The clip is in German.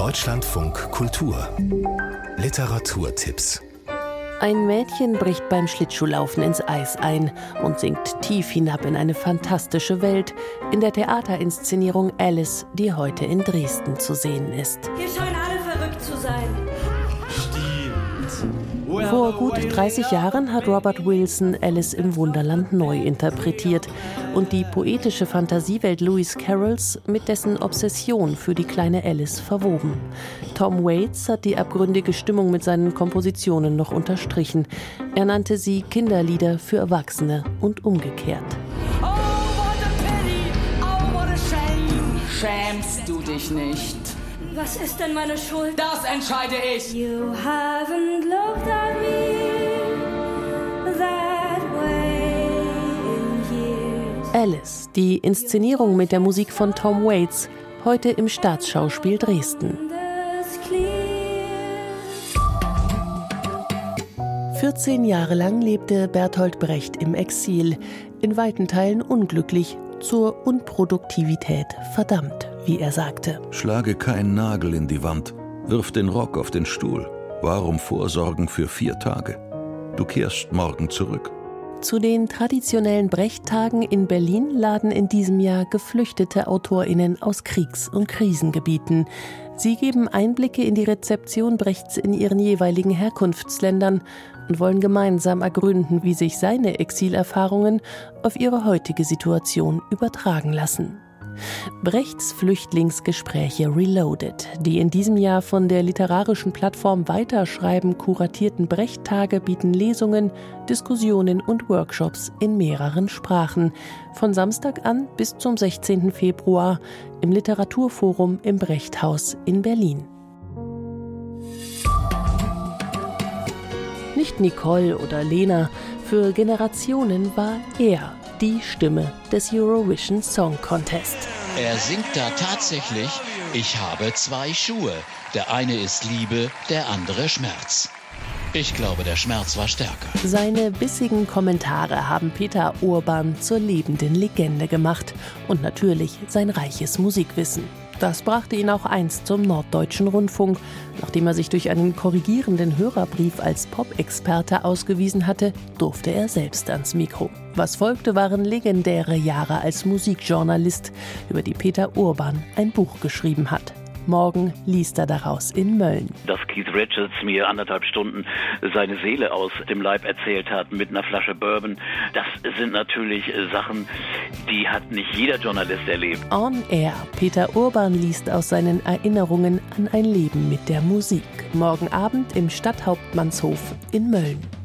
Deutschlandfunk Kultur Literaturtipps ein Mädchen bricht beim Schlittschuhlaufen ins Eis ein und sinkt tief hinab in eine fantastische Welt in der Theaterinszenierung Alice, die heute in Dresden zu sehen ist. Hier scheinen alle verrückt zu sein. Vor gut 30 Jahren hat Robert Wilson Alice im Wunderland neu interpretiert und die poetische Fantasiewelt Lewis Carrolls mit dessen Obsession für die kleine Alice verwoben. Tom Waits hat die abgründige Stimmung mit seinen Kompositionen noch unterstrichen. Er nannte sie Kinderlieder für Erwachsene und umgekehrt. Oh, what a pity, oh, what a shame. Schämst du dich nicht? Was ist denn meine Schuld? Das entscheide ich. You haven't looked at me that way in years. Alice, die Inszenierung mit der Musik von Tom Waits, heute im Staatsschauspiel Dresden. It's clear. 14 Jahre lang lebte Bertolt Brecht im Exil, in weiten Teilen unglücklich, zur Unproduktivität verdammt, wie er sagte. Schlage keinen Nagel in die Wand, wirf den Rock auf den Stuhl. Warum vorsorgen für vier Tage? Du kehrst morgen zurück. Zu den traditionellen Brecht-Tagen in Berlin laden in diesem Jahr geflüchtete AutorInnen aus Kriegs- und Krisengebieten. Sie geben Einblicke in die Rezeption Brechts in ihren jeweiligen Herkunftsländern und wollen gemeinsam ergründen, wie sich seine Exilerfahrungen auf ihre heutige Situation übertragen lassen. Brechts Flüchtlingsgespräche Reloaded, die in diesem Jahr von der literarischen Plattform Weiterschreiben kuratierten Brecht-Tage bieten Lesungen, Diskussionen und Workshops in mehreren Sprachen. Von Samstag an bis zum 16. Februar im Literaturforum im Brechthaus in Berlin. Nicht Nicole oder Lena, für Generationen war er die Stimme des Eurovision Song Contest. Er singt da tatsächlich, ich habe zwei Schuhe. Der eine ist Liebe, der andere Schmerz. Ich glaube, der Schmerz war stärker. Seine bissigen Kommentare haben Peter Urban zur lebenden Legende gemacht und natürlich sein reiches Musikwissen. Das brachte ihn auch einst zum Norddeutschen Rundfunk, nachdem er sich durch einen korrigierenden Hörerbrief als Pop-Experte ausgewiesen hatte, durfte er selbst ans Mikro. Was folgte, waren legendäre Jahre als Musikjournalist, über die Peter Urban ein Buch geschrieben hat. Morgen liest er daraus in Mölln. dass Keith Richards mir anderthalb Stunden seine Seele aus dem Leib erzählt hat mit einer Flasche Bourbon. Das sind natürlich Sachen, die hat nicht jeder Journalist erlebt. On Air. Peter Urban liest aus seinen Erinnerungen an ein Leben mit der Musik. Morgen Abend im Stadthauptmannshof in Mölln.